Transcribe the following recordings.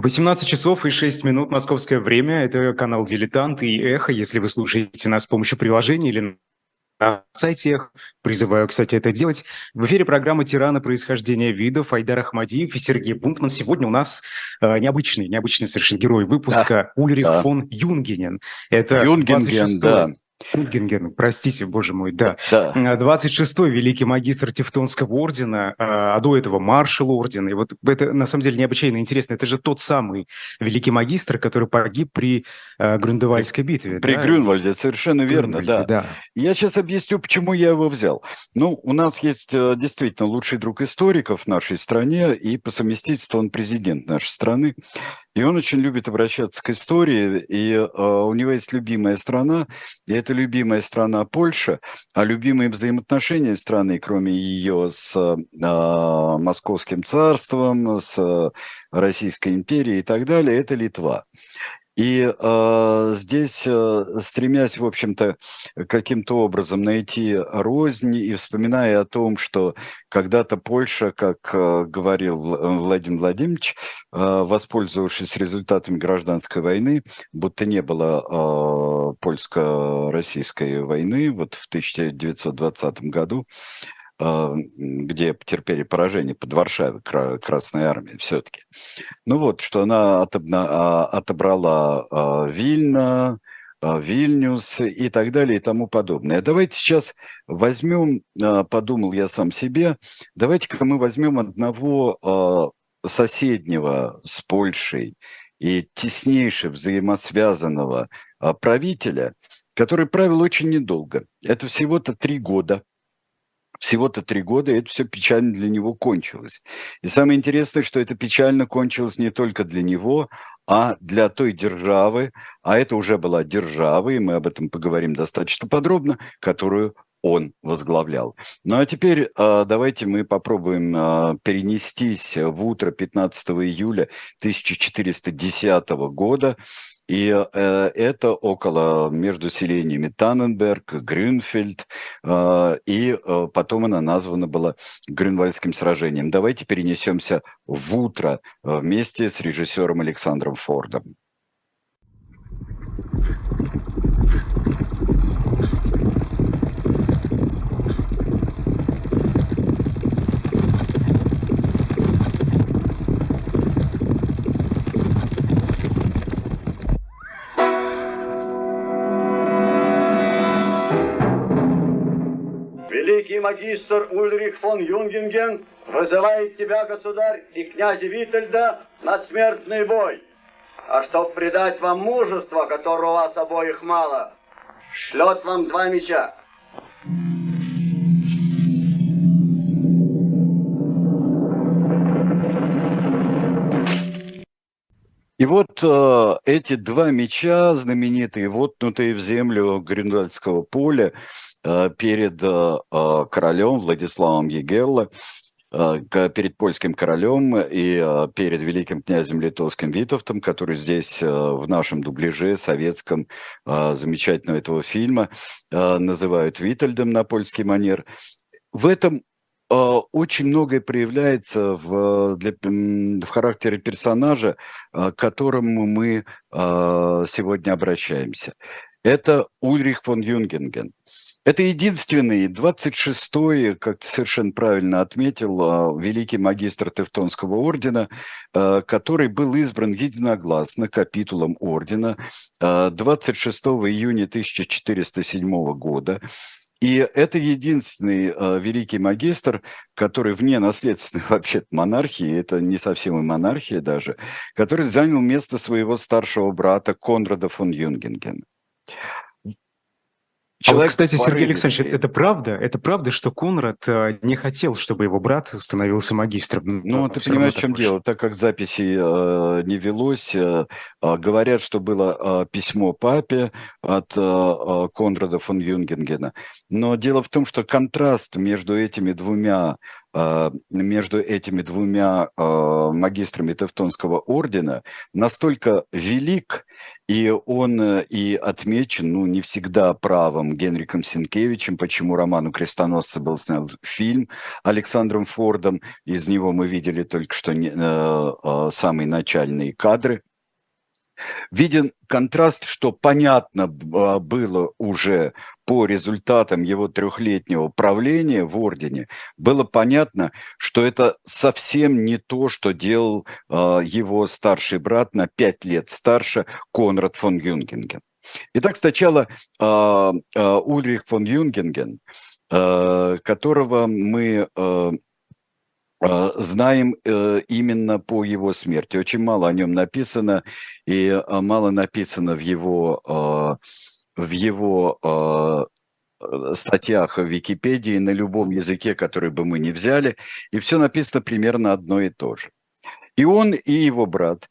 18 часов и 6 минут московское время. Это канал «Дилетант» и «Эхо». Если вы слушаете нас с помощью приложения или на сайте «Эхо», призываю, кстати, это делать. В эфире программа «Тираны. Происхождение видов» Айдар Ахмадиев и Сергей Бунтман. Сегодня у нас э, необычный, необычный совершенно герой выпуска да, Ульрих да. фон Юнгенен. Это Юнгинген, да. Гинген, простите, боже мой, да. да. 26-й великий магистр Тевтонского ордена, а, а до этого маршал ордена. И вот это на самом деле необычайно интересно. Это же тот самый великий магистр, который погиб при э, Грюндевальской битве. При да? Грюнвальде, совершенно верно, да. да. Я сейчас объясню, почему я его взял. Ну, у нас есть э, действительно лучший друг историков в нашей стране, и по совместительству он президент нашей страны. И он очень любит обращаться к истории, и э, у него есть любимая страна, и это любимая страна Польша, а любимые взаимоотношения страны, кроме ее с э, Московским царством, с Российской империей и так далее, это Литва. И э, здесь, э, стремясь, в общем-то, каким-то образом найти рознь и вспоминая о том, что когда-то Польша, как э, говорил Владимир Владимирович, э, воспользовавшись результатами гражданской войны, будто не было э, польско-российской войны вот в 1920 году, а, где потерпели поражение под Варшавой Красной Армии все-таки. Ну вот, что она отобна, отобрала а, Вильна, а, Вильнюс и так далее и тому подобное. Давайте сейчас возьмем, подумал я сам себе, давайте-ка мы возьмем одного соседнего с Польшей и теснейше взаимосвязанного правителя, который правил очень недолго. Это всего-то три года всего-то три года, и это все печально для него кончилось. И самое интересное, что это печально кончилось не только для него, а для той державы, а это уже была держава, и мы об этом поговорим достаточно подробно, которую он возглавлял. Ну а теперь э, давайте мы попробуем э, перенестись в утро 15 июля 1410 года и э, это около между селениями Танненберг, Грюнфельд, э, и э, потом она названа была Грюнвальдским сражением. Давайте перенесемся в утро э, вместе с режиссером Александром Фордом. Магистр Ульрих фон Юнгенген вызывает тебя, государь, и князя Витальда на смертный бой. А чтоб придать вам мужество, которого у вас обоих мало, шлет вам два меча. И вот э, эти два меча, знаменитые, вотнутые в землю Грюндальского поля, перед э, э, королем Владиславом Егелло, перед польским королем и перед великим князем литовским Витовтом, который здесь в нашем дубляже советском замечательного этого фильма называют Витальдом на польский манер. В этом очень многое проявляется в, для, в характере персонажа, к которому мы сегодня обращаемся. Это Ульрих фон Юнгенген. Это единственный, 26-й, как ты совершенно правильно отметил, а, великий магистр Тевтонского ордена, а, который был избран единогласно капитулом ордена 26 а, июня 1407 года. И это единственный э, великий магистр, который вне наследственной вообще монархии, это не совсем и монархия даже, который занял место своего старшего брата Конрада фон Юнгенген. Человек а вот, кстати, Сергей Александрович, это правда? Это правда, что Конрад э, не хотел, чтобы его брат становился магистром? Ну, ну ты понимаешь, в чем больше. дело? Так как записи э, не велось, э, э, говорят, что было э, письмо папе от э, э, Конрада фон Юнгенгена. Но дело в том, что контраст между этими двумя э, между этими двумя магистрами Тевтонского ордена настолько велик, и он э, и отмечен, ну, не всегда правом Генриком Сенкевичем, почему роману «Крестоносцы» был снят фильм Александром Фордом, из него мы видели только что не, э, э, самые начальные кадры, Виден контраст, что понятно а, было уже по результатам его трехлетнего правления в Ордене, было понятно, что это совсем не то, что делал э, его старший брат на пять лет старше Конрад фон Юнгинген. Итак, сначала э, Ульрих фон Юнгенген, которого мы знаем э, именно по его смерти. Очень мало о нем написано, и э, мало написано в его, в его статьях в Википедии на любом языке, который бы мы ни взяли, и все написано примерно одно и то же. И он, и его брат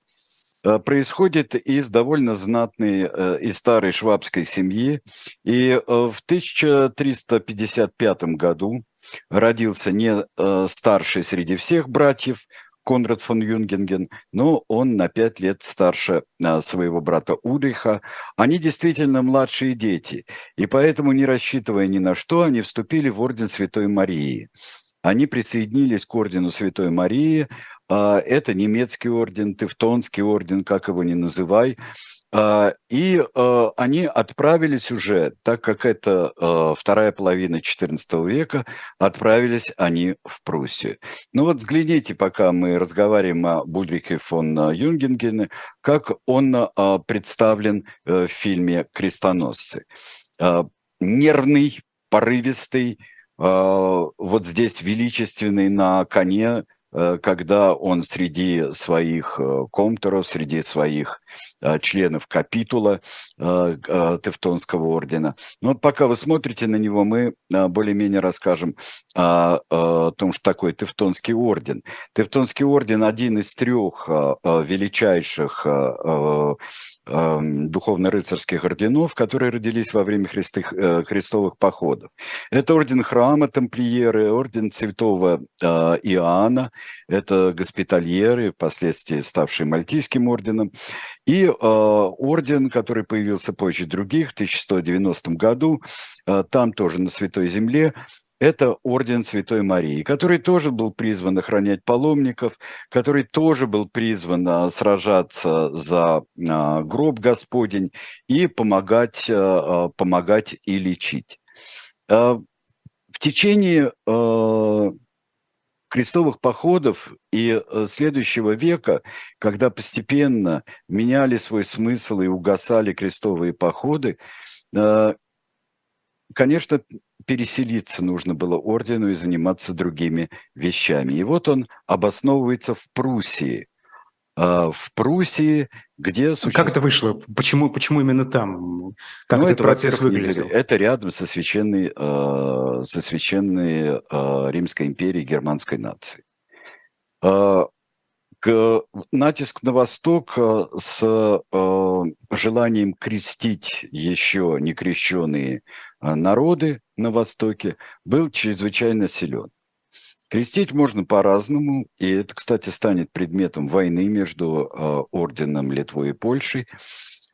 происходят из довольно знатной и старой швабской семьи, и в 1355 году родился не э, старший среди всех братьев, Конрад фон Юнгенген, но он на пять лет старше э, своего брата Удриха. Они действительно младшие дети, и поэтому, не рассчитывая ни на что, они вступили в Орден Святой Марии. Они присоединились к Ордену Святой Марии. Э, это немецкий орден, Тевтонский орден, как его ни называй. А, и а, они отправились уже, так как это а, вторая половина XIV века, отправились они в Пруссию. Ну вот взгляните, пока мы разговариваем о Бульрике фон Юнгенгене, как он представлен э, в фильме «Крестоносцы». Нервный, порывистый, вот здесь величественный на коне – когда он среди своих э, комторов, среди своих э, членов капитула Тевтонского ордена. Но вот пока вы смотрите на него, мы более-менее расскажем о, том, что такое Тевтонский орден. Тевтонский орден один из трех величайших Эм, духовно-рыцарских орденов, которые родились во время христых, э, христовых походов. Это орден храма тамплиеры, орден святого э, Иоанна, это госпитальеры, впоследствии ставшие Мальтийским орденом, и э, орден, который появился позже других, в 1190 году, там тоже на Святой Земле, это орден Святой Марии, который тоже был призван охранять паломников, который тоже был призван а, сражаться за а, гроб Господень и помогать, а, помогать и лечить. В течение крестовых походов и следующего века, когда постепенно меняли свой смысл и угасали крестовые походы, конечно, переселиться нужно было ордену и заниматься другими вещами. И вот он обосновывается в Пруссии. А, в Пруссии, где существует... Как это вышло? Почему, почему именно там? Как ну, этот это, процесс выглядел? Это рядом со священной, а, со священной а, Римской империей германской нации. Натиск на восток с желанием крестить еще некрещенные народы на Востоке был чрезвычайно силен. Крестить можно по-разному, и это, кстати, станет предметом войны между э, орденом Литвой и Польшей.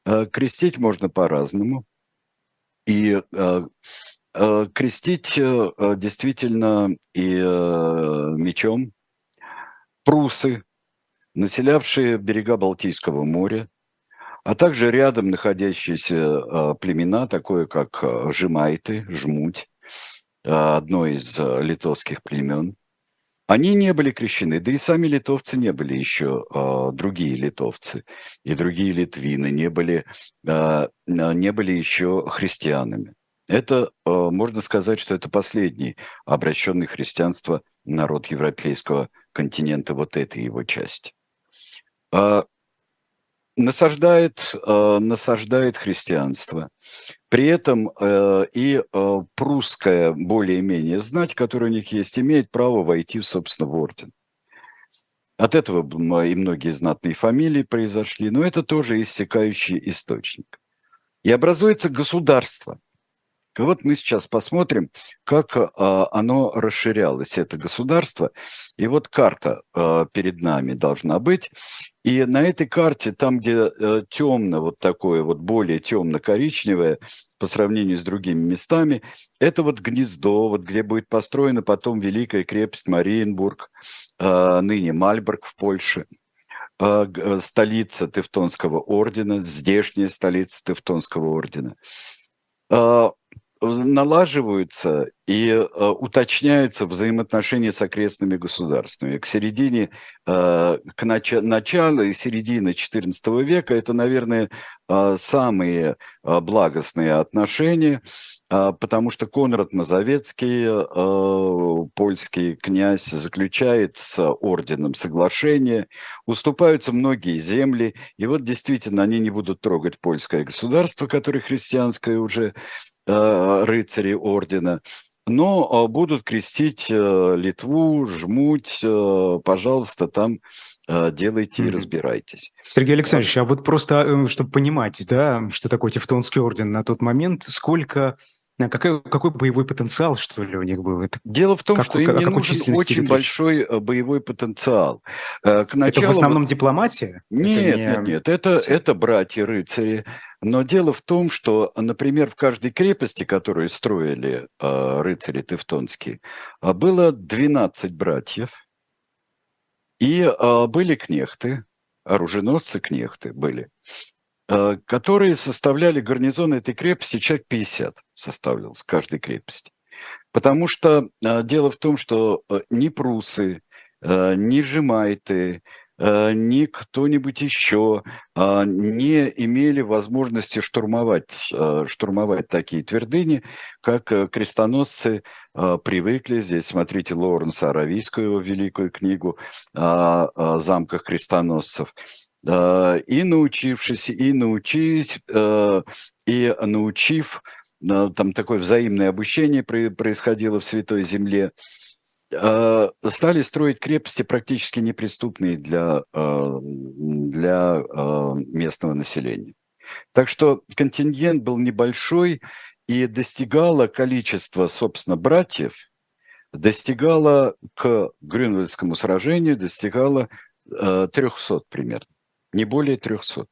Э, крестить можно по-разному, и э, э, крестить э, действительно и э, мечом. Прусы, населявшие берега Балтийского моря, а также рядом находящиеся а, племена, такое как а, Жемайты, Жмуть, а, одно из литовских племен. Они не были крещены, да и сами литовцы не были еще, другие литовцы и другие литвины не были, не были еще христианами. Это, можно сказать, что это последний обращенный христианство народ европейского континента, вот этой его части насаждает, э, насаждает христианство. При этом э, и э, прусская более-менее знать, которая у них есть, имеет право войти, собственно, в орден. От этого и многие знатные фамилии произошли, но это тоже иссякающий источник. И образуется государство. Вот мы сейчас посмотрим, как а, оно расширялось, это государство. И вот карта а, перед нами должна быть. И на этой карте, там, где э, темно, вот такое вот более темно-коричневое по сравнению с другими местами, это вот гнездо, вот где будет построена потом великая крепость Мариенбург, э, ныне Мальборг в Польше, э, столица Тевтонского ордена, здешняя столица Тевтонского ордена налаживаются и э, уточняются взаимоотношения с окрестными государствами. К середине, э, к нач- началу и середине XIV века это, наверное, э, самые э, благостные отношения, потому что Конрад Мазовецкий, польский князь, заключает с орденом соглашение, уступаются многие земли, и вот действительно они не будут трогать польское государство, которое христианское уже, рыцари ордена, но а, будут крестить э, Литву, жмуть, э, пожалуйста, там делайте и разбирайтесь. Сергей Александрович, а вот просто, чтобы понимать, да, что такое Тевтонский орден на тот момент, сколько какой, какой боевой потенциал, что ли, у них был? Это Дело в том, как, что им не нужен очень большой боевой потенциал. К началу... Это в основном дипломатия? Нет, это не... нет, нет. Это, это братья-рыцари. Но дело в том, что, например, в каждой крепости, которую строили э, рыцари Тевтонские, было 12 братьев, и э, были кнехты, оруженосцы-кнехты были. Э, которые составляли гарнизон этой крепости, человек 50 составлял с каждой крепости. Потому что э, дело в том, что э, ни прусы, ни жемайты, ни кто-нибудь еще не имели возможности штурмовать, штурмовать такие твердыни, как крестоносцы привыкли. Здесь смотрите Лоуренса Аравийскую великую книгу о замках крестоносцев – и научившись, и научить, э, и научив, э, там такое взаимное обучение происходило в Святой Земле, э, стали строить крепости практически неприступные для, для местного населения. Так что контингент был небольшой, и достигало количество, собственно, братьев, достигало к Грюнвальдскому сражению, достигало 300 примерно не более 300.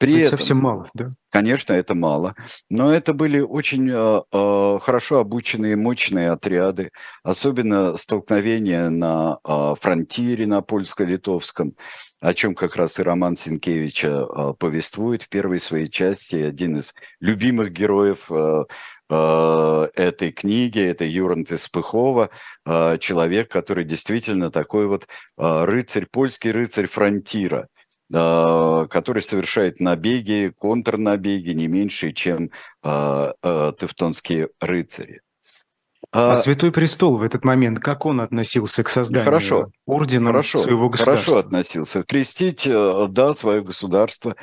При это этом, совсем мало, да? Конечно, это мало, но это были очень э, э, хорошо обученные, мощные отряды, особенно столкновения на э, фронтире, на польско-литовском, о чем как раз и Роман Синкевича э, повествует в первой своей части. Один из любимых героев э, этой книги, это Юрант из Пыхова, человек, который действительно такой вот рыцарь, польский рыцарь фронтира – который совершает набеги, контрнабеги не меньше, чем а, а, тевтонские рыцари. А, а Святой Престол в этот момент, как он относился к созданию хорошо, ордена хорошо, своего государства? Хорошо относился. Крестить, э, да, свое государство.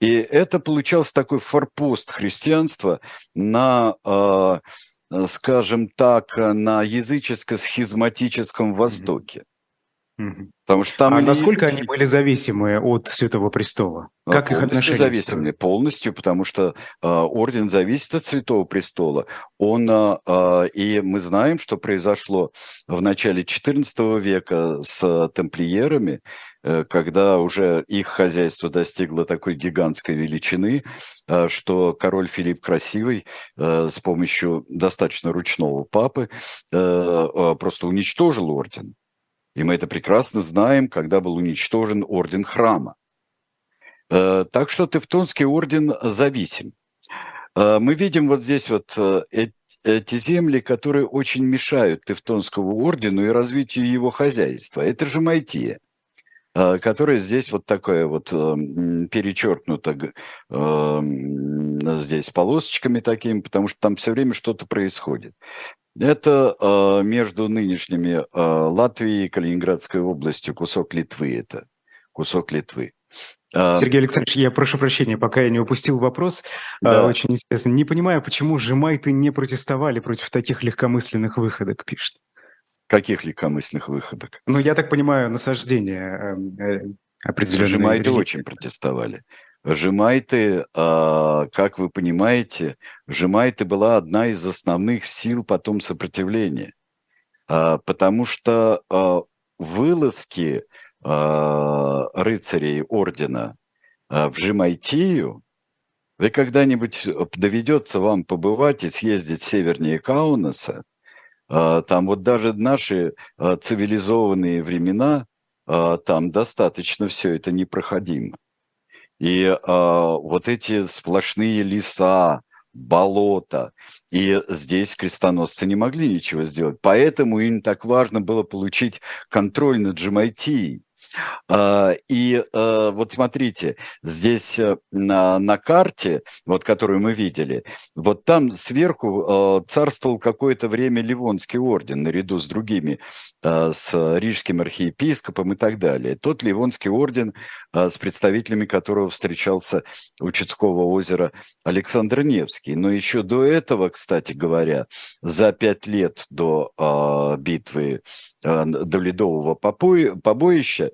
И это получался такой форпост христианства на, скажем так, на языческо-схизматическом Востоке. Потому что там а насколько они были зависимы от Святого Престола? А, как их отношения? Зависимы полностью, потому что э, орден зависит от Святого Престола. Он э, и мы знаем, что произошло в начале XIV века с тамплиерами, э, когда уже их хозяйство достигло такой гигантской величины, э, что король Филипп Красивый э, с помощью достаточно ручного папы э, э, просто уничтожил орден и мы это прекрасно знаем, когда был уничтожен орден храма. Э, так что Тевтонский орден зависим. Э, мы видим вот здесь вот э, эти земли, которые очень мешают Тевтонскому ордену и развитию его хозяйства. Это же Майтия которая здесь вот такая вот перечеркнута здесь полосочками такими, потому что там все время что-то происходит. Это э, между нынешними э, Латвией и Калининградской областью кусок Литвы это кусок Литвы. А, Сергей Александрович, я прошу прощения, пока я не упустил вопрос. Да. Очень интересно. Не понимаю, почему жемайты не протестовали против таких легкомысленных выходок, пишет. Каких легкомысленных выходок? Ну, я так понимаю, насаждение э, определенные. Жемайты очень протестовали. Жемайты, как вы понимаете, Жемайты была одна из основных сил потом сопротивления, потому что вылазки рыцарей ордена в Жемайтию, вы когда-нибудь доведется вам побывать и съездить севернее Каунаса, там вот даже наши цивилизованные времена, там достаточно все это непроходимо. И э, вот эти сплошные леса, болота, и здесь крестоносцы не могли ничего сделать. Поэтому им так важно было получить контроль над Джамайтией. А, и а, вот смотрите, здесь э, на, на карте, вот которую мы видели, вот там сверху а, царствовал какое-то время Ливонский орден наряду с другими, с рижским архиепископом и так далее. Тот Ливонский орден, с представителями которого встречался у Чудского озера Александр Невский. Но еще до этого, кстати говоря, за пять лет до битвы, до Ледового побоища, Э,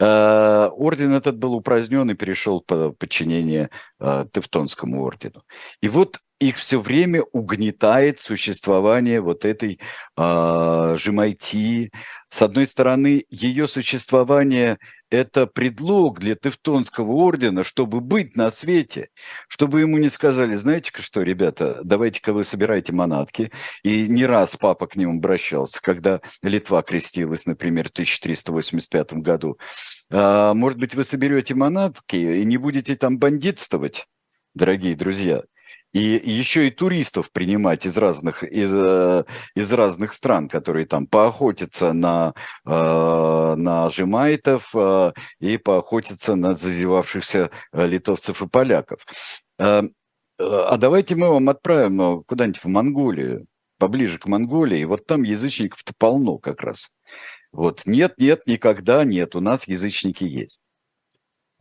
орден этот был упразднен и перешел под подчинение э, Тевтонскому ордену. И вот их все время угнетает существование вот этой э, Жемайти. С одной стороны, ее существование – это предлог для Тевтонского ордена, чтобы быть на свете, чтобы ему не сказали, знаете-ка что, ребята, давайте-ка вы собираете манатки. И не раз папа к ним обращался, когда Литва крестилась, например, в 1385 году. А, может быть, вы соберете манатки и не будете там бандитствовать, дорогие друзья и еще и туристов принимать из разных, из, э, из разных стран, которые там поохотятся на, э, на жемайтов э, и поохотятся на зазевавшихся литовцев и поляков. А давайте мы вам отправим куда-нибудь в Монголию, поближе к Монголии, вот там язычников-то полно как раз. Вот нет, нет, никогда нет, у нас язычники есть.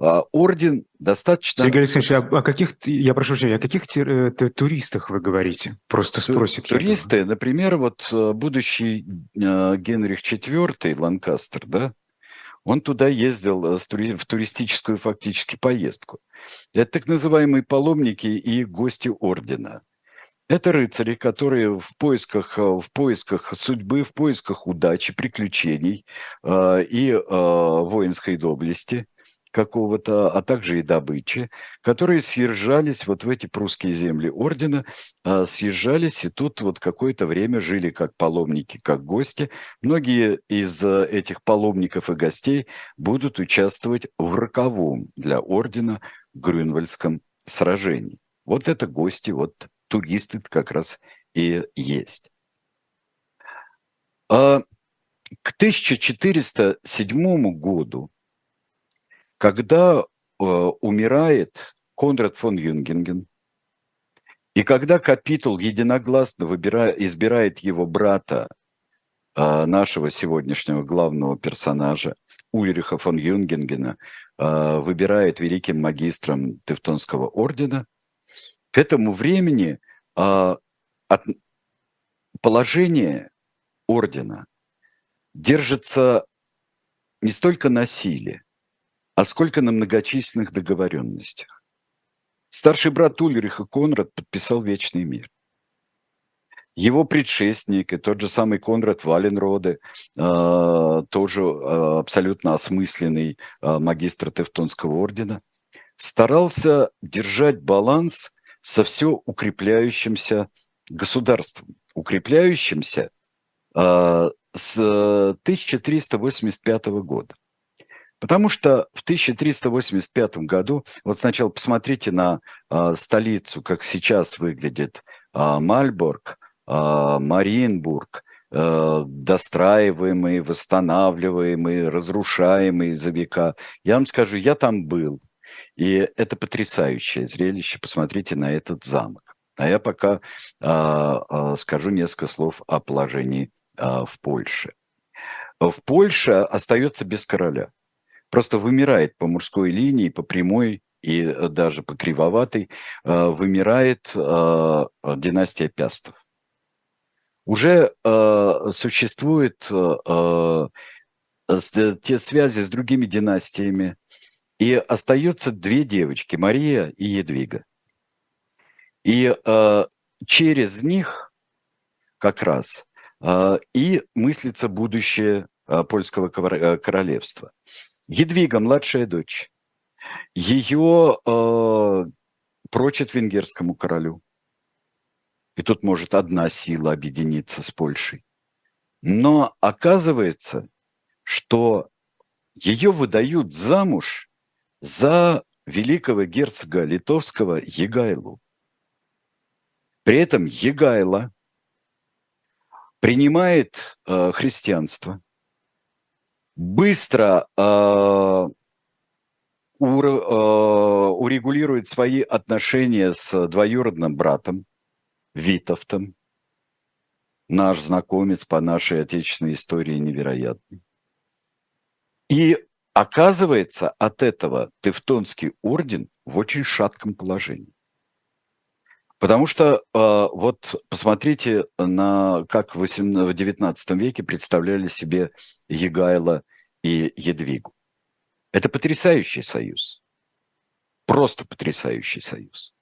А, орден достаточно... Сергей Алексеевич, а о каких, я прошу прощения, о каких э, туристах вы говорите? Просто спросит. Туристы, например, вот э, будущий э, Генрих IV Ланкастер, да, он туда ездил в туристическую фактически поездку. Это так называемые паломники и гости ордена. Это рыцари, которые в поисках, в поисках судьбы, в поисках удачи, приключений э, и э, воинской доблести какого-то, а также и добычи, которые съезжались вот в эти прусские земли ордена, а, съезжались и тут вот какое-то время жили как паломники, как гости. Многие из а, этих паломников и гостей будут участвовать в роковом для ордена Грюнвальдском сражении. Вот это гости, вот туристы как раз и есть. А к 1407 году когда э, умирает Конрад фон Юнгенген, и когда капитул единогласно выбирает, избирает его брата, э, нашего сегодняшнего главного персонажа, Ульриха фон Юнгенгена, э, выбирает великим магистром Тевтонского ордена, к этому времени э, от, положение ордена держится не столько на силе, а сколько на многочисленных договоренностях. Старший брат Ульриха Конрад подписал Вечный мир. Его предшественник, и тот же самый Конрад Валенроде, э, тоже э, абсолютно осмысленный э, магистр Тевтонского ордена, старался держать баланс со все укрепляющимся государством, укрепляющимся с 1385 года. Потому что в 1385 году, вот сначала посмотрите на э, столицу, как сейчас выглядит э, Мальборг, э, Мариенбург, э, достраиваемый, восстанавливаемый, разрушаемый за века. Я вам скажу, я там был, и это потрясающее зрелище. Посмотрите на этот замок. А я пока э, э, скажу несколько слов о положении э, в Польше. В Польше остается без короля просто вымирает по мужской линии, по прямой и э, даже по кривоватой, э, вымирает э, династия Пястов. Уже существуют те связи с другими династиями, И остается две девочки, Мария и Едвига. И через них как раз и мыслится будущее польского королевства. Едвига, младшая дочь, ее э, прочит венгерскому королю. И тут может одна сила объединиться с Польшей. Но оказывается, что ее выдают замуж за великого герцога литовского Егайлу. При этом Егайла принимает э, христианство, быстро э, э, урегулирует свои отношения с двоюродным братом Витовтом, наш знакомец по нашей отечественной истории невероятный. И оказывается, от этого Тевтонский орден в очень шатком положении. Потому что э, вот посмотрите на как в, 18, в 19 веке представляли себе Егайла и Едвигу. Это потрясающий союз. Просто потрясающий союз.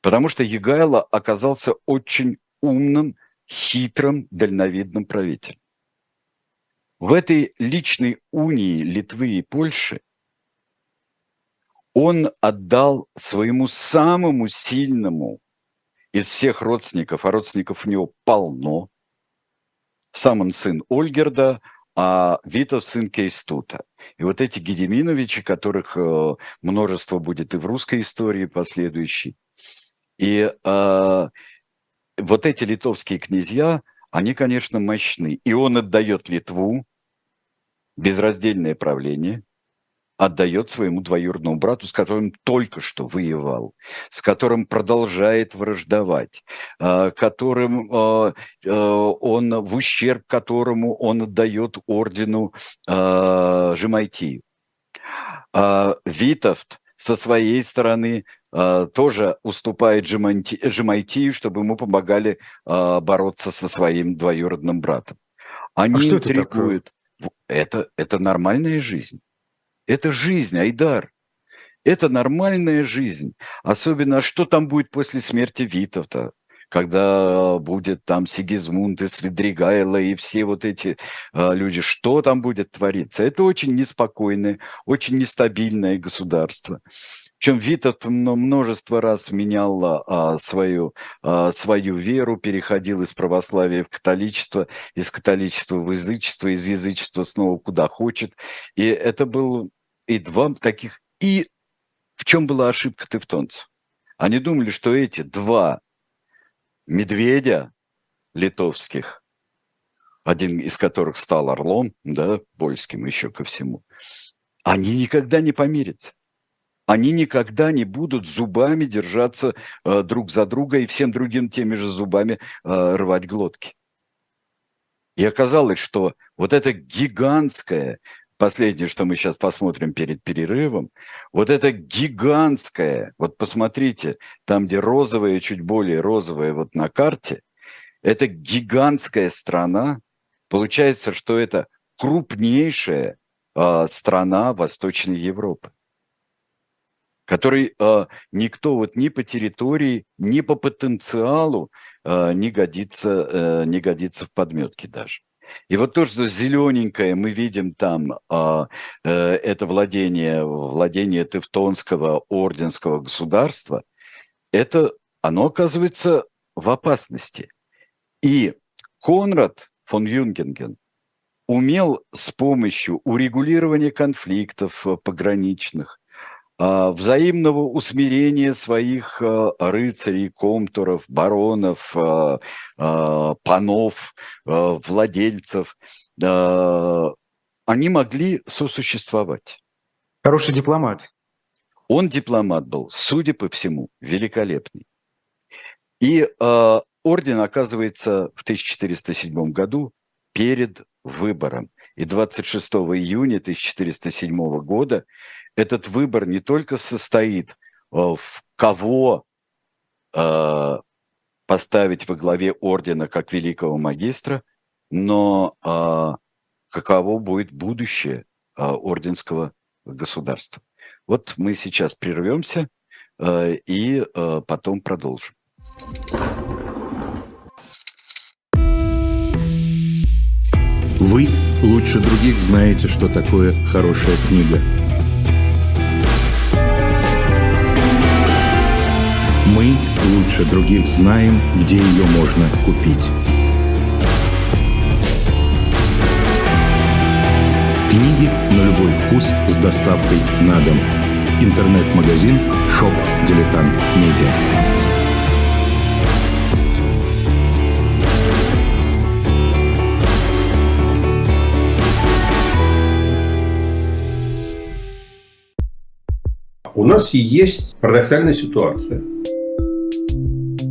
Потому что Егайло оказался очень умным, хитрым, дальновидным правителем. В этой личной унии Литвы и Польши он отдал своему самому сильному из всех родственников, а родственников у него полно, сам он сын Ольгерда, а Витов сын Кейстута. И вот эти Гедеминовичи, которых э, множество будет и в русской истории последующей, и э, вот эти литовские князья, они, конечно, мощны. И он отдает Литву, безраздельное правление, отдает своему двоюродному брату, с которым только что воевал, с которым продолжает враждовать, э, которым э, э, он, в ущерб которому он отдает ордену Жемайтию. Витовт со своей стороны тоже уступает Жемайтию, чтобы ему помогали бороться со своим двоюродным братом. Они а что интригуют. Это, это, это нормальная жизнь. Это жизнь, Айдар. Это нормальная жизнь. Особенно, что там будет после смерти Витовта, когда будет там Сигизмунд и Свидригайло и все вот эти э, люди, что там будет твориться. Это очень неспокойное, очень нестабильное государство. Причем Витовт множество раз менял а, свою, а, свою веру, переходил из православия в католичество, из католичества в язычество, из язычества снова куда хочет. И это был и два таких... И в чем была ошибка тевтонцев? Они думали, что эти два медведя литовских, один из которых стал орлом, да, польским еще ко всему, они никогда не помирятся. Они никогда не будут зубами держаться э, друг за друга и всем другим теми же зубами э, рвать глотки. И оказалось, что вот это гигантское последнее, что мы сейчас посмотрим перед перерывом, вот это гигантское, вот посмотрите, там, где розовое, чуть более розовое вот на карте, это гигантская страна, получается, что это крупнейшая э, страна Восточной Европы который э, никто вот ни по территории, ни по потенциалу э, не, годится, э, не годится в подметке даже. И вот то, что зелененькое мы видим там, э, э, это владение, владение Тевтонского орденского государства, это оно оказывается в опасности. И Конрад фон Юнгенген умел с помощью урегулирования конфликтов э, пограничных, взаимного усмирения своих а, рыцарей, комтуров, баронов, а, панов, владельцев, они могли сосуществовать. Хороший дипломат. Он дипломат был, судя по всему, великолепный. И э, орден оказывается в 1407 году перед выбором. И 26 июня 1407 года этот выбор не только состоит э, в кого э, поставить во главе ордена как великого магистра, но э, каково будет будущее э, орденского государства. Вот мы сейчас прервемся э, и э, потом продолжим. Вы лучше других знаете, что такое хорошая книга. Лучше других знаем, где ее можно купить. Книги на любой вкус с доставкой на дом. Интернет-магазин «Шоп Дилетант Медиа». У нас есть парадоксальная ситуация.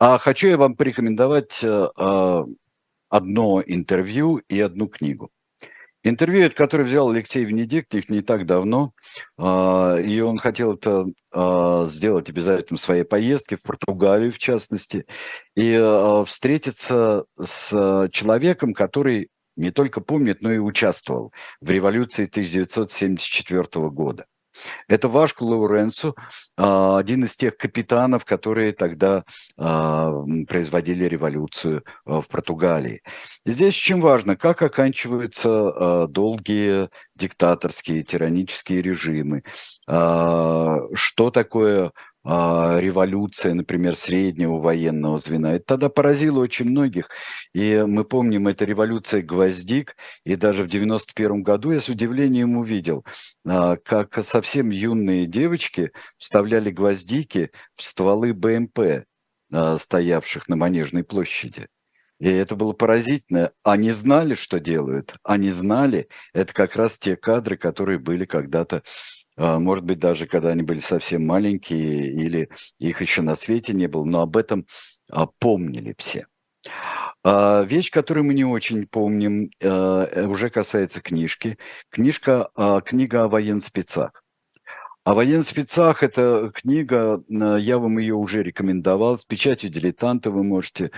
А хочу я вам порекомендовать э, а, одно интервью и одну книгу. Интервью, которое взял Алексей Венедиктов не так давно, а, и он хотел это а, сделать обязательно в своей поездке, в Португалию в частности, и а, встретиться с человеком, который не только помнит, но и участвовал в революции 1974 года. Это Вашку Лауренцу, а, один из тех капитанов, которые тогда а, производили революцию а, в Португалии. И здесь очень важно, как оканчиваются долгие диктаторские, тиранические режимы, что такое революция, например, среднего военного звена. Это тогда поразило очень многих. И мы помним, это революция гвоздик. И даже в 91 году я с удивлением увидел, а, как совсем юные девочки вставляли гвоздики в стволы БМП, а, стоявших на Манежной площади. И это было поразительно. Они знали, что делают. Они знали. Это как раз те кадры, которые были когда-то а, может быть, даже когда они были совсем маленькие или их еще на свете не было, но об этом а, помнили все. А, вещь, которую мы не очень помним, э, уже касается книжки. Книжка, книга о военспецах. О военспецах это книга, я вам ее уже рекомендовал, с печатью дилетанта вы можете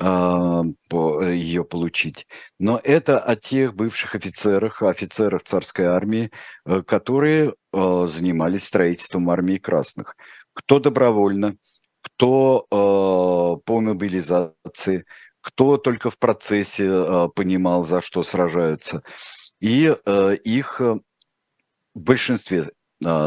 э, ее получить. Но это о тех бывших офицерах, офицерах царской армии, э, которые э, занимались строительством армии красных. Кто добровольно, кто э, по мобилизации, кто только в процессе э, понимал, за что сражаются. И э, их в большинстве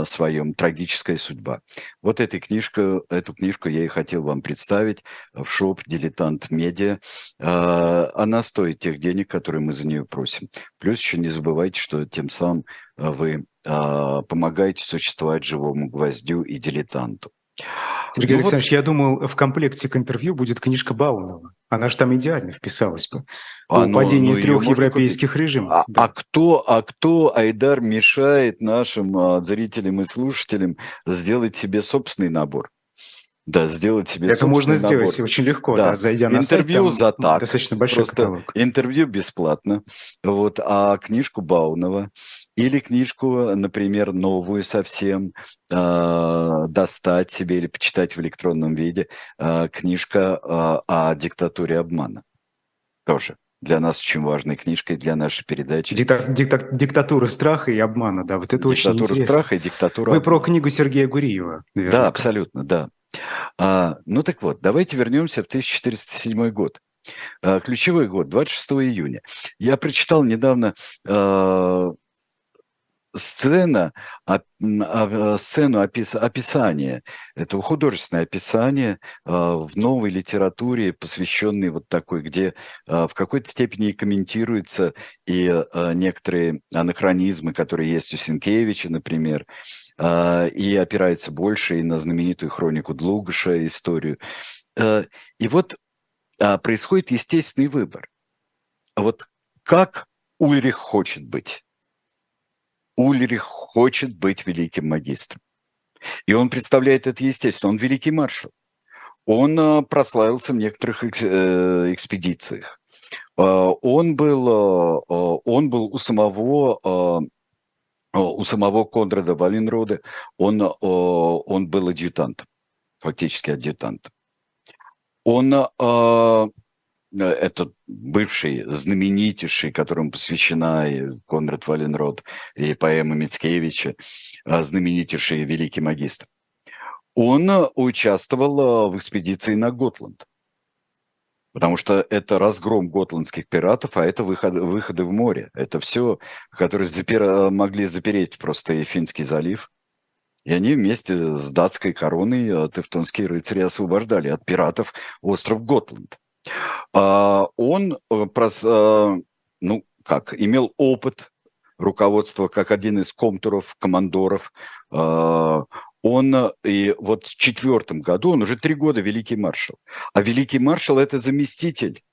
своем «Трагическая судьба». Вот эта книжка, эту книжку я и хотел вам представить в шоп «Дилетант Медиа». А, она стоит тех денег, которые мы за нее просим. Плюс еще не забывайте, что тем самым вы а, помогаете существовать живому гвоздю и дилетанту. Сергей ну, Александрович, вот... я думал, в комплекте к интервью будет книжка Баунова. Она же там идеально вписалась бы. А, О ну, падении ну, трех европейских купить. режимов. А, да. а, кто, а кто, Айдар, мешает нашим а, зрителям и слушателям сделать себе собственный набор? Да, сделать себе Это можно набор. сделать очень легко, да. Да, зайдя на интервью сайт, за так, достаточно большой просто каталог. Интервью бесплатно, вот, а книжку Баунова или книжку, например, новую совсем э, достать себе или почитать в электронном виде, э, книжка э, о диктатуре обмана тоже для нас очень важной книжкой для нашей передачи. Дикта, дикта, диктатура страха и обмана, да, вот это диктатура очень интересно. Диктатура страха и диктатура Вы про книгу Сергея Гуриева. Наверняка. Да, абсолютно, да. А, ну так вот, давайте вернемся в 1407 год. А, ключевой год, 26 июня. Я прочитал недавно а, сцена, а, сцену опис, описания, это художественное описание в новой литературе, посвященной вот такой, где в какой-то степени комментируются и некоторые анахронизмы, которые есть у Сенкевича, например, и опираются больше и на знаменитую хронику Длугаша, историю. И вот происходит естественный выбор. Вот как Ульрих хочет быть? Ульрих хочет быть великим магистром. И он представляет это естественно. Он великий маршал. Он э, прославился в некоторых э, экспедициях. Э, он был, он был у самого у самого Конрада Валенрода, он, он был адъютантом, фактически адъютантом. Он, это бывший, знаменитейший, которому посвящена и Конрад Валенрод, и поэма Мицкевича, знаменитейший великий магистр он э, участвовал э, в экспедиции на Готланд. Потому что это разгром готландских пиратов, а это выходы, выходы в море. Это все, которые запер... Э, могли запереть просто Финский залив. И они вместе с датской короной тевтонские рыцари освобождали от пиратов остров Готланд. А, он, ну, как, имел опыт руководства как один из комтуров, командоров он э, и вот в четвертом году, он уже три года великий маршал. А великий маршал – это заместитель.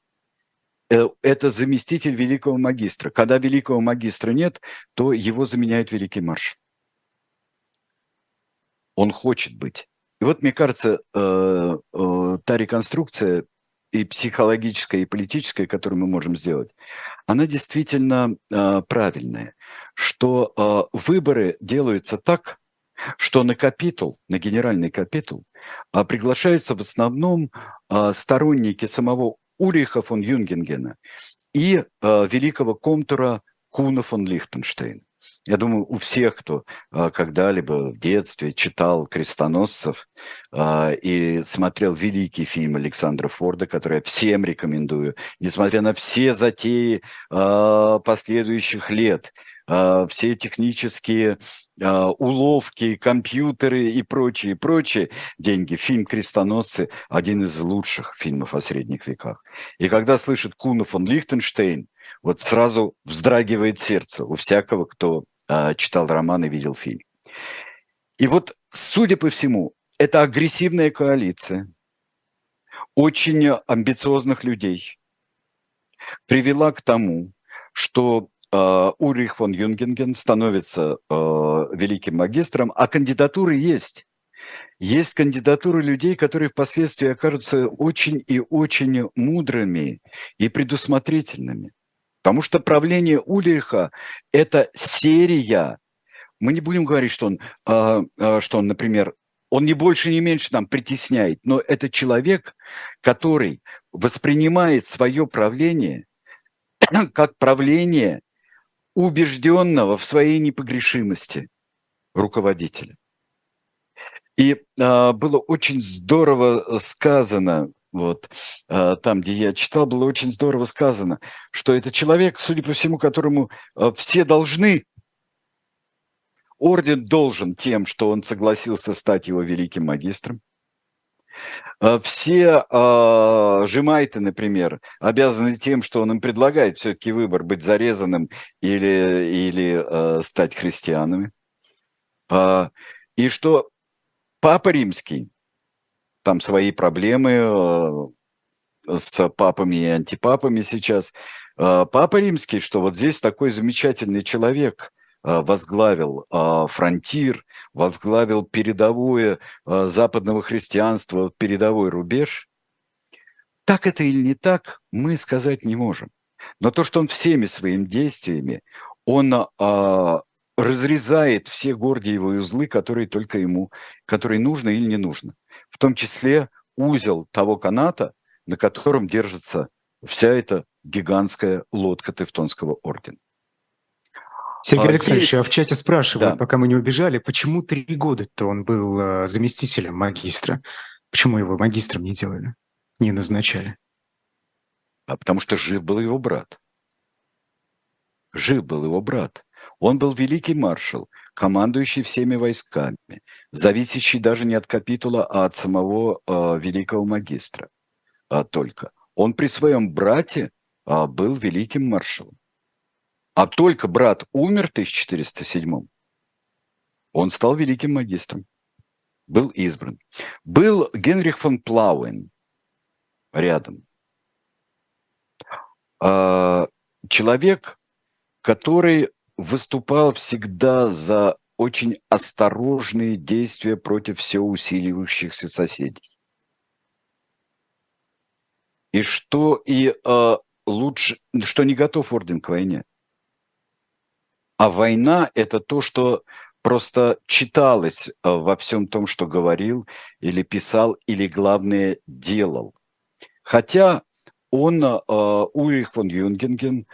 Э, это заместитель великого магистра. Когда великого магистра нет, то его заменяет великий маршал. Он хочет быть. И вот, мне кажется, э, та реконструкция и психологическая, и политическая, которую мы можем сделать, она действительно правильная, что выборы делаются так, что на капитул, на генеральный капитул а, приглашаются в основном а, сторонники самого Ульриха фон Юнгенгена и а, великого комтура Куна фон Лихтенштейна. Я думаю, у всех, кто когда-либо в детстве читал «Крестоносцев» и смотрел великий фильм Александра Форда, который я всем рекомендую, несмотря на все затеи последующих лет – а, все технические а, уловки, компьютеры и прочие, прочие деньги. Фильм «Крестоносцы» – один из лучших фильмов о средних веках. И когда слышит Куна фон Лихтенштейн, вот сразу вздрагивает сердце у всякого, кто а, читал роман и видел фильм. И вот, судя по всему, это агрессивная коалиция очень амбициозных людей привела к тому, что Э, Ульрих фон Юнгенген становится э, великим магистром, а кандидатуры есть. Есть кандидатуры людей, которые впоследствии окажутся очень и очень мудрыми и предусмотрительными. Потому что правление Ульриха – это серия. Мы не будем говорить, что он, э, что он, например, он не больше, не меньше там притесняет, но это человек, который воспринимает свое правление как правление убежденного в своей непогрешимости руководителя. И а, было очень здорово сказано, вот. А, там, где я читал, было очень здорово сказано, что это человек, судя по всему, которому а, все должны, орден должен тем, что он согласился стать его великим магистром, а, все э, жемайты, например, обязаны тем, что он им предлагает все-таки выбор быть зарезанным или, или э, стать христианами. Э, и что Папа Римский, там свои проблемы э, с папами и антипапами сейчас. Э, Папа Римский, что вот здесь такой замечательный человек – Э, возглавил фронтир, возглавил передовое западного христианства, передовой рубеж. Так это или не так, мы сказать не можем. Но то, что он всеми своими действиями, он разрезает все гордиевые узлы, которые только ему, которые нужно или не нужно. В том числе узел того каната, на котором держится вся эта гигантская лодка Тевтонского ордена. Сергей а, Александрович, есть... а в чате спрашивают, да. пока мы не убежали, почему три года-то он был а, заместителем магистра? Почему его магистром не делали, не назначали? А потому что жив был его брат. Жив был его брат. Он был великий маршал, командующий всеми войсками, зависящий даже не от капитула, а от самого э, великого магистра а, только. Он при своем брате а, был великим маршалом. А только брат умер в 1407 он стал великим магистром, был избран. Был Генрих фон Плауэн рядом. Человек, который выступал всегда за очень осторожные действия против все усиливающихся соседей. И что и э, лучше, что не готов орден к войне. А война – это то, что просто читалось э, во всем том, что говорил или писал, или, главное, делал. Хотя он, э, Ульрих фон Юнгенген,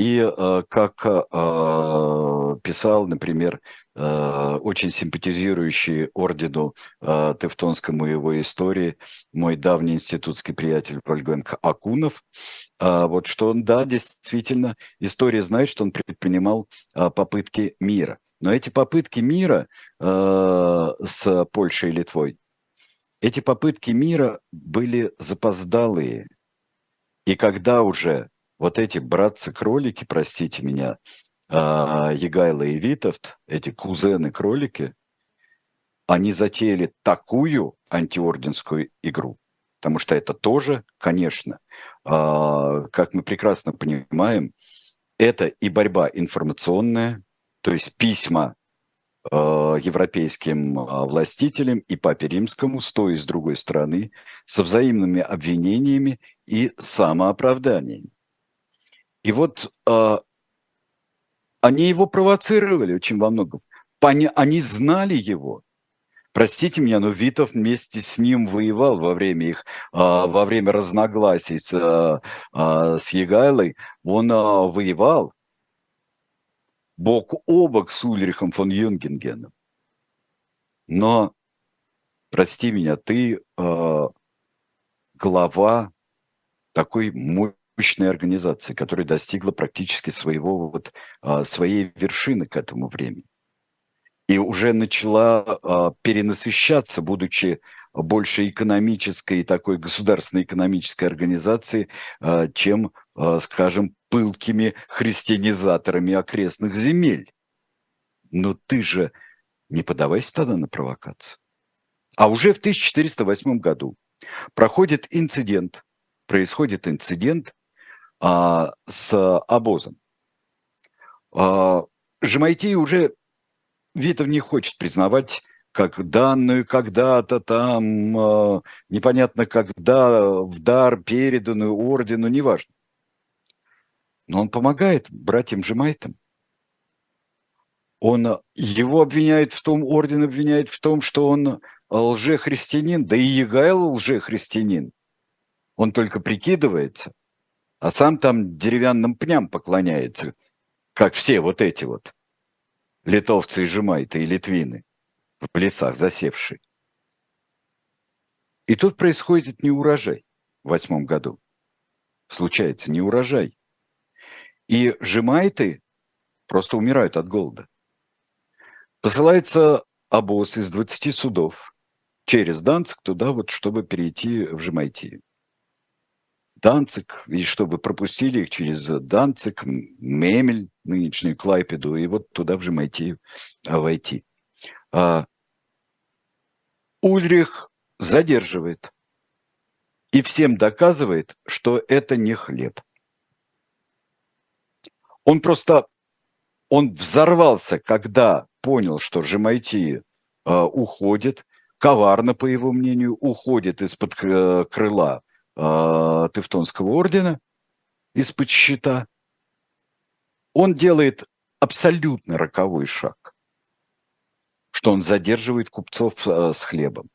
и э, как э, писал, например, э, очень симпатизирующий ордену Тевтонскому его истории мой давний институтский приятель Вольгенко Акунов, вот что он, да, действительно, история знает, что он предпринимал попытки мира. Но эти попытки мира с Польшей и Литвой, эти попытки мира были запоздалые. И когда уже вот эти братцы-кролики, простите меня, а, Егайло и Витовт, эти кузены-кролики, они затеяли такую антиорденскую игру, потому что это тоже, конечно, а, как мы прекрасно понимаем, это и борьба информационная, то есть письма а, европейским властителям и папе римскому с той и с другой стороны, со взаимными обвинениями и самооправданиями. И вот э, они его провоцировали очень во многом. Они, они знали его. Простите меня, но Витов вместе с ним воевал во время их, э, во время разногласий с, э, э, с Егайлой. Он э, воевал бок о бок с Ульрихом фон Юнгенгеном. Но, прости меня, ты э, глава такой мощной организации, которая достигла практически своего вот, а, своей вершины к этому времени. И уже начала а, перенасыщаться, будучи больше экономической и такой государственной экономической организацией, а, чем, скажем, пылкими христианизаторами окрестных земель. Но ты же не подавайся тогда на провокацию. А уже в 1408 году проходит инцидент, происходит инцидент, а, с обозом. А, Жемайтий уже Витов не хочет признавать как данную когда-то там, а, непонятно когда, в дар переданную ордену, неважно. Но он помогает братьям Жемайтам. Он его обвиняет в том, орден обвиняет в том, что он лжехристианин, да и Егайл лжехристианин. Он только прикидывается а сам там деревянным пням поклоняется, как все вот эти вот литовцы и жемайты, и литвины в лесах засевшие. И тут происходит неурожай в восьмом году. Случается неурожай. И жемайты просто умирают от голода. Посылается обоз из 20 судов через Данцик туда, вот, чтобы перейти в Жемайтию. Данцик, и чтобы пропустили их через Данцик, Мемель, нынешнюю Клайпеду, и вот туда в Жемайтию а, войти. А, Ульрих задерживает и всем доказывает, что это не хлеб. Он просто, он взорвался, когда понял, что Жемайтия а, уходит, коварно, по его мнению, уходит из-под э, крыла э, Тевтонского ордена из-под щита, он делает абсолютно роковой шаг, что он задерживает купцов э, с хлебом.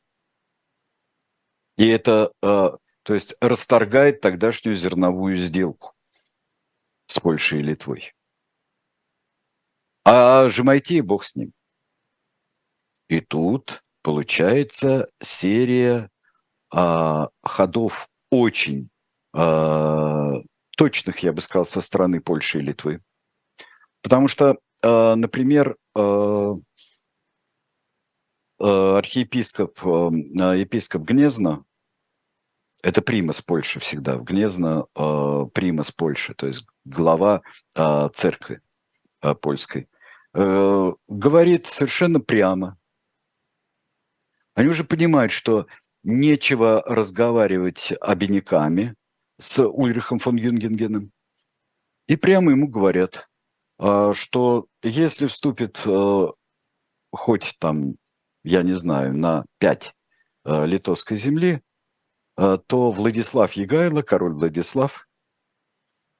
И это, э, то есть, расторгает тогдашнюю зерновую сделку с Польшей и Литвой. А Жемайтия, бог с ним. И тут получается серия а, ходов очень э, точных, я бы сказал, со стороны Польши и Литвы. Потому что, э, например, э, архиепископ, епископ Гнезно, это примас Польши всегда, в Гнезно примас Польши, то есть глава церкви польской, говорит совершенно прямо. Они уже понимают, что нечего разговаривать обиняками с Ульрихом фон Юнгенгеном. И прямо ему говорят, а, что если вступит э, хоть там, я не знаю, на пять э, литовской земли, э, то Владислав Егайло, король Владислав,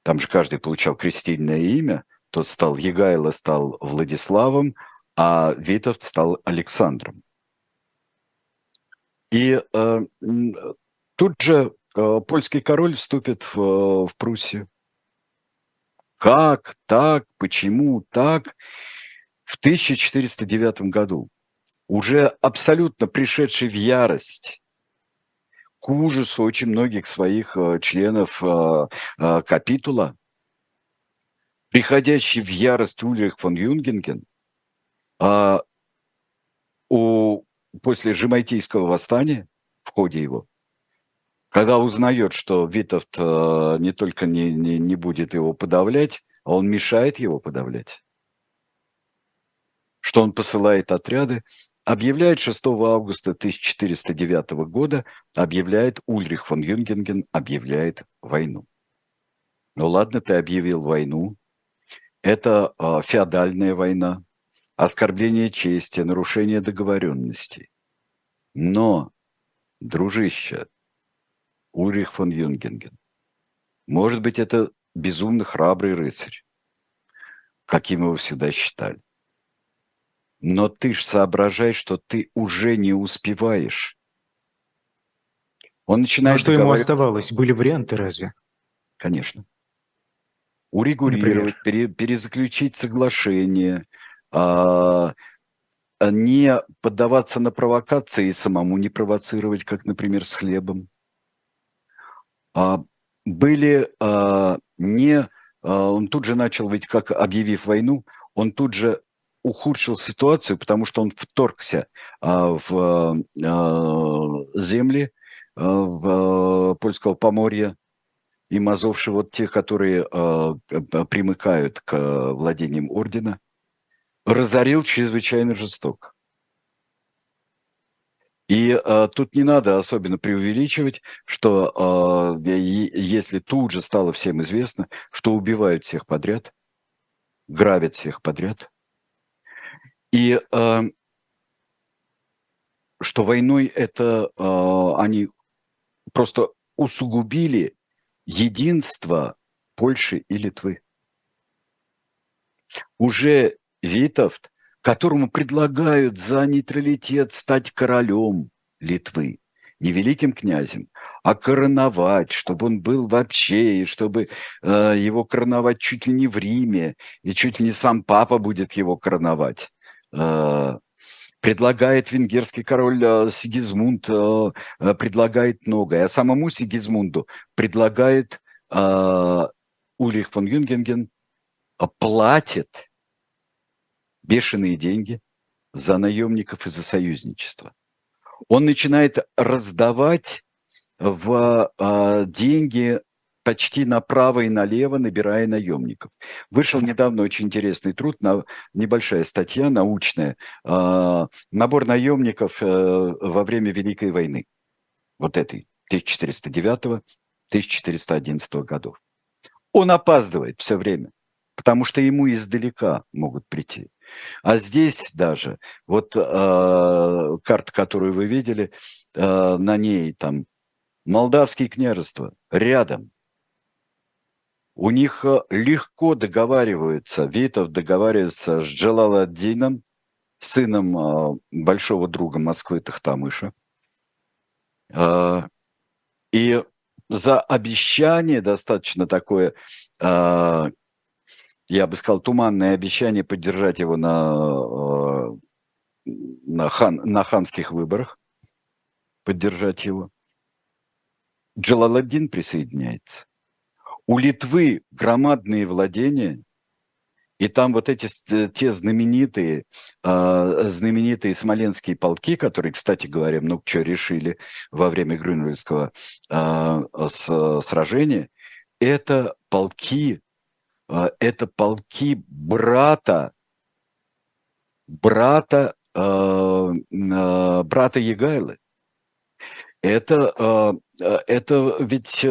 там же каждый получал крестильное имя, тот стал Егайло, стал Владиславом, а Витовт стал Александром. И э, тут же э, польский король вступит в, в Пруссию. Как так? Почему так? В 1409 году, уже абсолютно пришедший в ярость, к ужасу очень многих своих э, членов э, э, капитула, приходящий в ярость Ульрих фон Юнгенген, а у, после Жемайтийского восстания, в ходе его, когда узнает, что Витовт э, не только не, не, не будет его подавлять, а он мешает его подавлять, что он посылает отряды, объявляет 6 августа 1409 года, объявляет Ульрих фон Юнгенген, объявляет войну. Ну ладно, ты объявил войну. Это э, феодальная война, оскорбление чести, нарушение договоренностей. Но, дружище, Ульрих фон Юнгенген, может быть, это безумно храбрый рыцарь, каким его всегда считали. Но ты ж соображай, что ты уже не успеваешь. Он начинает... А что ему оставалось? Были варианты разве? Конечно. Урегулировать, пере, перезаключить соглашение, не поддаваться на провокации и самому не провоцировать, как, например, с хлебом. А, были а, не... А, он тут же начал, ведь как объявив войну, он тут же ухудшил ситуацию, потому что он вторгся а, в а, земли а, в польского Поморья и Мазовши, вот те, которые примыкают к владениям ордена, разорил чрезвычайно жестоко. И э, тут не надо особенно преувеличивать, что э, если тут же стало всем известно, что убивают всех подряд, грабят всех подряд, и э, что войной это э, они просто усугубили единство Польши и Литвы. Уже Витовт, которому предлагают за нейтралитет стать королем Литвы, не великим князем, а короновать, чтобы он был вообще, и чтобы э, его короновать чуть ли не в Риме, и чуть ли не сам папа будет его короновать. Э, предлагает венгерский король э, Сигизмунд, э, предлагает многое, а самому Сигизмунду предлагает Ульрих фон Юнгенген, платит бешеные деньги за наемников и за союзничество. Он начинает раздавать в деньги почти направо и налево, набирая наемников. Вышел недавно очень интересный труд, на, небольшая статья научная, э, набор наемников э, во время Великой войны, вот этой, 1409-1411 годов. Он опаздывает все время, потому что ему издалека могут прийти. А здесь даже, вот э, карта, которую вы видели, э, на ней там Молдавские княжества рядом – у них э, легко договариваются, Витов договаривается с Джалаладдином, сыном э, большого друга Москвы Тахтамыша. Э, и за обещание достаточно такое, я бы сказал, туманное обещание поддержать его на, на, хан, на ханских выборах, поддержать его. Джалаладдин присоединяется. У Литвы громадные владения, и там вот эти те знаменитые, э, знаменитые смоленские полки, которые, кстати говоря, много чего решили во время Грюнвельского э, сражения, это полки, э, это полки брата, брата, э, э, брата Егайлы. Это, это ведь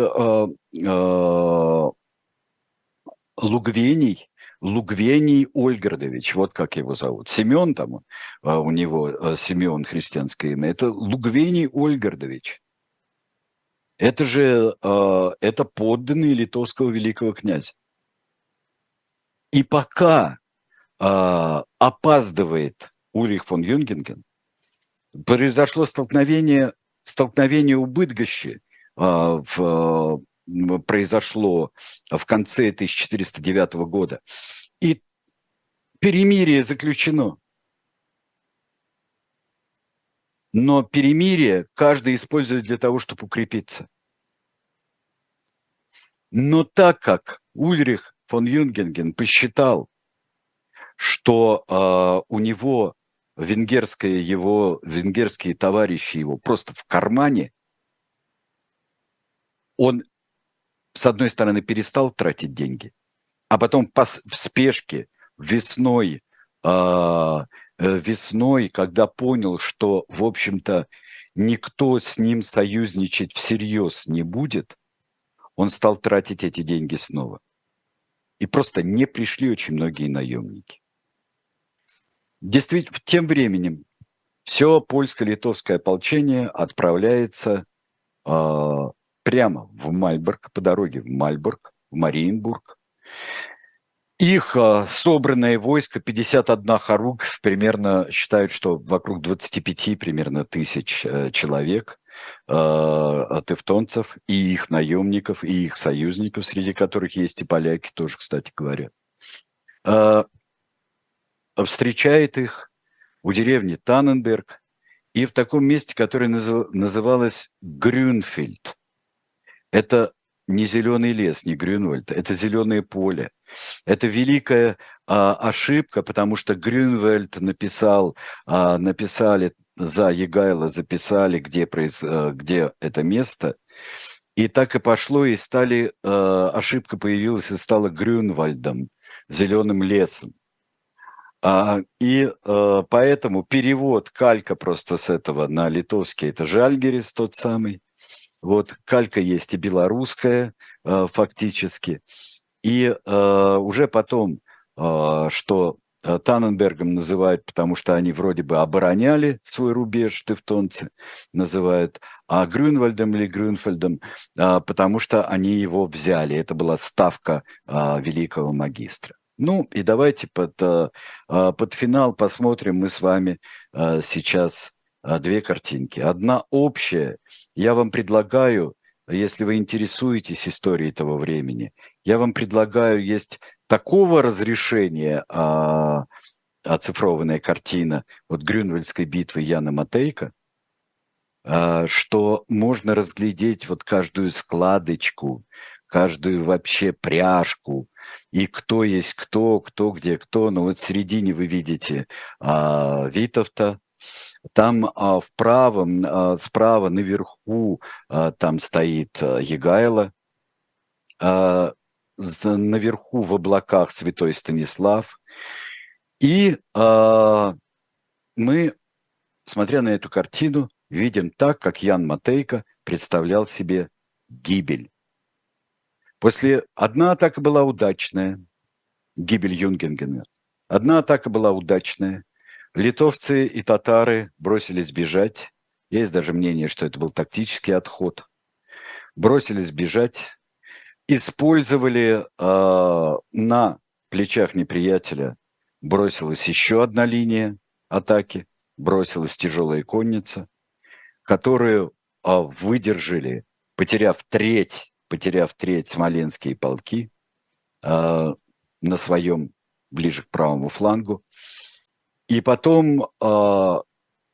Лугвений, Лугвений Ольгардович, вот как его зовут. Семен там, а, у него а, Семен христианское имя. Это Лугвений Ольгардович. Это же а, это подданный литовского великого князя. И пока опаздывает Ульрих фон Юнгенген, произошло столкновение, столкновение у Быдгощи в произошло в конце 1409 года. И перемирие заключено. Но перемирие каждый использует для того, чтобы укрепиться. Но так как Ульрих фон Юнгенген посчитал, что э, у него венгерское его, венгерские товарищи его просто в кармане, он с одной стороны, перестал тратить деньги, а потом в спешке весной, э, весной, когда понял, что, в общем-то, никто с ним союзничать всерьез не будет, он стал тратить эти деньги снова. И просто не пришли очень многие наемники. Действительно, тем временем все польско-литовское ополчение отправляется э, прямо в Мальборг, по дороге в Мальборг, в Мариенбург. Их а, собранное войско, 51 хоруг, примерно считают, что вокруг 25 примерно тысяч э, человек, э, тевтонцев и их наемников, и их союзников, среди которых есть и поляки тоже, кстати говоря. Э, встречает их у деревни Танненберг и в таком месте, которое называлось Грюнфельд. Это не зеленый лес, не Грюнвальд, это зеленое поле. Это великая а, ошибка, потому что Грюнвальд написал, а, написали за Егайло, записали, где, произ, а, где это место. И так и пошло, и стали, а, ошибка появилась и стала Грюнвальдом, зеленым лесом. А, и а, поэтому перевод калька просто с этого на литовский, это Жальгерис тот самый, вот калька есть и белорусская э, фактически. И э, уже потом, э, что Танненбергом называют, потому что они вроде бы обороняли свой рубеж, тевтонцы называют, а Грюнвальдом или Грюнфельдом, потому что они его взяли. Это была ставка великого магистра. Ну и давайте под, под финал посмотрим мы с вами сейчас две картинки. Одна общая я вам предлагаю, если вы интересуетесь историей того времени, я вам предлагаю, есть такого разрешения а, оцифрованная картина вот Грюнвельдской битвы Яна Матейка, а, что можно разглядеть вот каждую складочку, каждую вообще пряжку, и кто есть кто, кто где кто. Но вот в середине вы видите а, Витовта, там а, в правом, а, справа наверху а, там стоит а, Егайло, а, наверху в облаках святой Станислав. И а, мы, смотря на эту картину, видим так, как Ян Матейко представлял себе гибель. После одна атака была удачная, гибель Юнгенгена. Одна атака была удачная, Литовцы и татары бросились бежать. Есть даже мнение, что это был тактический отход. Бросились бежать, использовали э, на плечах неприятеля, бросилась еще одна линия атаки, бросилась тяжелая конница, которую э, выдержали, потеряв треть, потеряв треть смоленские полки э, на своем ближе к правому флангу. И потом э,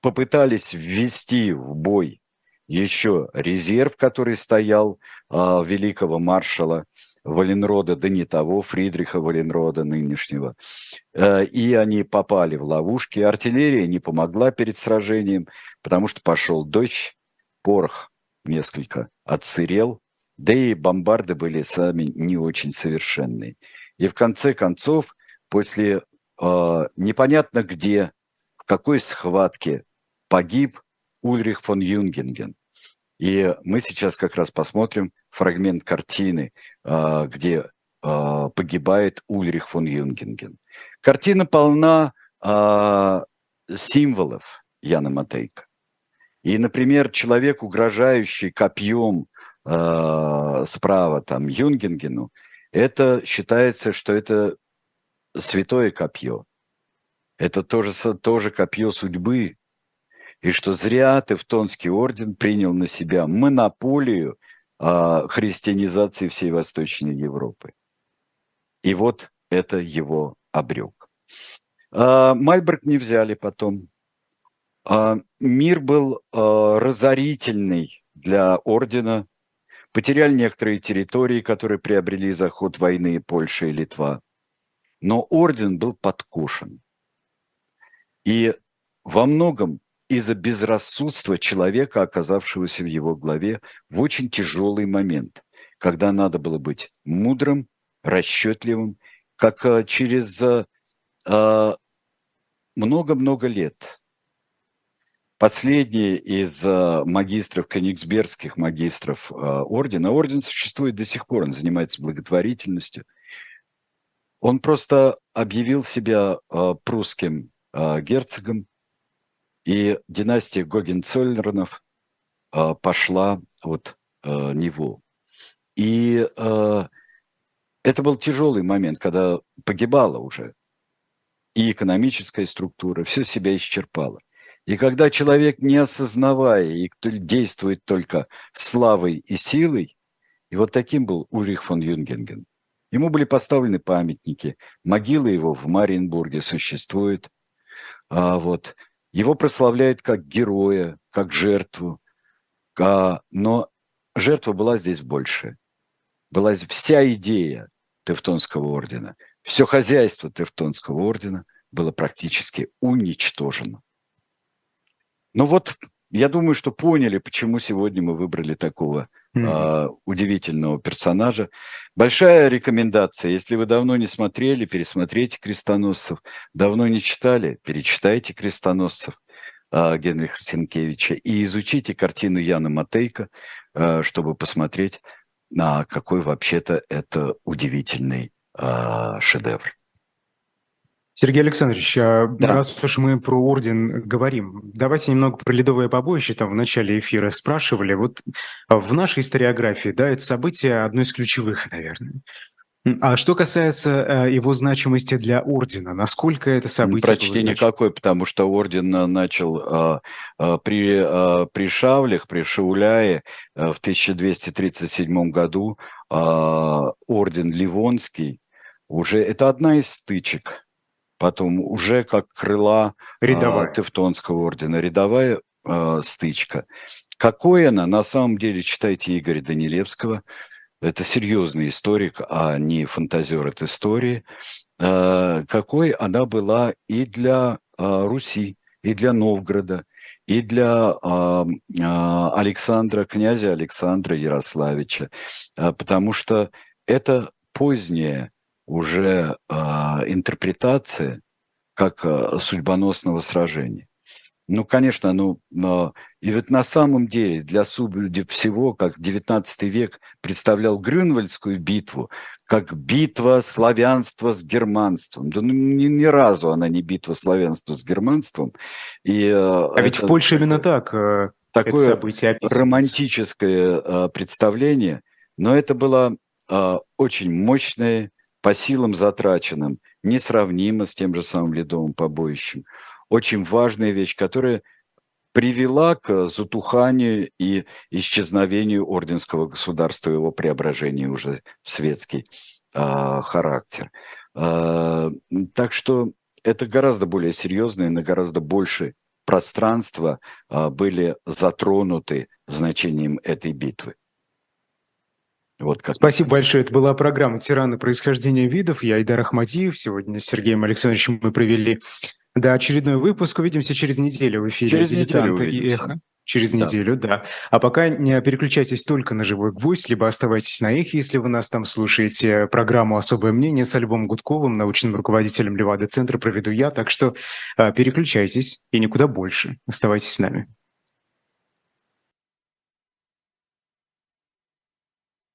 попытались ввести в бой еще резерв, который стоял э, великого маршала Валенрода, да не того, Фридриха Валенрода нынешнего. Э, и они попали в ловушки. Артиллерия не помогла перед сражением, потому что пошел дождь, порох несколько отсырел, да и бомбарды были сами не очень совершенные. И в конце концов, после э, непонятно где, в какой схватке погиб Ульрих фон Юнгинген. И мы сейчас как раз посмотрим фрагмент картины, э, где э, погибает Ульрих фон Юнгинген. Картина полна символов Яна Матейка. И, например, человек, угрожающий копьем справа там Юнгенгену, это считается, что это святое копье. Это тоже, тоже копье судьбы. И что зря Тевтонский орден принял на себя монополию э, христианизации всей Восточной Европы. И вот это его обрек. Э, Мальберг не взяли потом. Э, мир был э, разорительный для ордена. Потеряли некоторые территории, которые приобрели за ход войны Польша и Литва. Но орден был подкошен. И во многом из-за безрассудства человека, оказавшегося в его главе в очень тяжелый момент, когда надо было быть мудрым, расчетливым, как э, через э, э, много-много лет. Последний из магистров, кенигсбергских магистров ордена, орден существует до сих пор, он занимается благотворительностью, он просто объявил себя прусским герцогом, и династия Гогенцоллернов э, пошла от э, него. И э, это был тяжелый момент, когда погибала уже и экономическая структура, все себя исчерпало. И когда человек, не осознавая и действует только славой и силой, и вот таким был Ульрих фон Юнгенген. Ему были поставлены памятники, могила его в Мариенбурге существует. А вот его прославляют как героя, как жертву. Но жертва была здесь больше. Была вся идея Тевтонского ордена, все хозяйство Тевтонского ордена было практически уничтожено. Ну вот, я думаю, что поняли, почему сегодня мы выбрали такого mm-hmm. э, удивительного персонажа. Большая рекомендация, если вы давно не смотрели, пересмотрите «Крестоносцев», давно не читали, перечитайте «Крестоносцев» э, Генриха Сенкевича и изучите картину Яна Матейка, э, чтобы посмотреть, на какой вообще-то это удивительный э, шедевр. Сергей Александрович, а да. раз уж мы про орден говорим, давайте немного про ледовое побоище. Там в начале эфира спрашивали. Вот в нашей историографии, да, это событие одно из ключевых, наверное. А что касается э, его значимости для ордена, насколько это событие? Почти никакой, потому что орден э, начал э, при, при Шавлях, при Шауляе э, в 1237 году орден Ливонский уже это одна из стычек потом уже как крыла рядовая. Э, Тевтонского ордена, рядовая э, стычка. Какой она, на самом деле, читайте Игоря Данилевского, это серьезный историк, а не фантазер от истории, э, какой она была и для э, Руси, и для Новгорода, и для э, э, Александра, князя Александра Ярославича, э, потому что это поздняя уже э, интерпретация как э, судьбоносного сражения. Ну, конечно, ну, но, и ведь на самом деле для судьбы всего, как XIX век представлял Грюнвальдскую битву, как битва славянства с германством. Да ну, ни, ни разу она не битва славянства с германством. И, а это, ведь в Польше именно так э, такое романтическое представление, но это было э, очень мощное по силам затраченным, несравнимо с тем же самым ледовым побоищем. Очень важная вещь, которая привела к затуханию и исчезновению орденского государства, его преображению уже в светский э, характер. Э, так что это гораздо более серьезно и на гораздо больше пространства э, были затронуты значением этой битвы. Вот как. Спасибо большое. Это была программа «Тираны происхождения видов». Я Айдар Ахмадиев. Сегодня с Сергеем Александровичем мы провели да, очередной выпуск. Увидимся через неделю в эфире через неделю и эхо. Через да. неделю, да. А пока не переключайтесь только на «Живой гвоздь», либо оставайтесь на их, если вы нас там слушаете. Программу «Особое мнение» с Альбом Гудковым, научным руководителем Левада-центра проведу я. Так что а, переключайтесь и никуда больше. Оставайтесь с нами.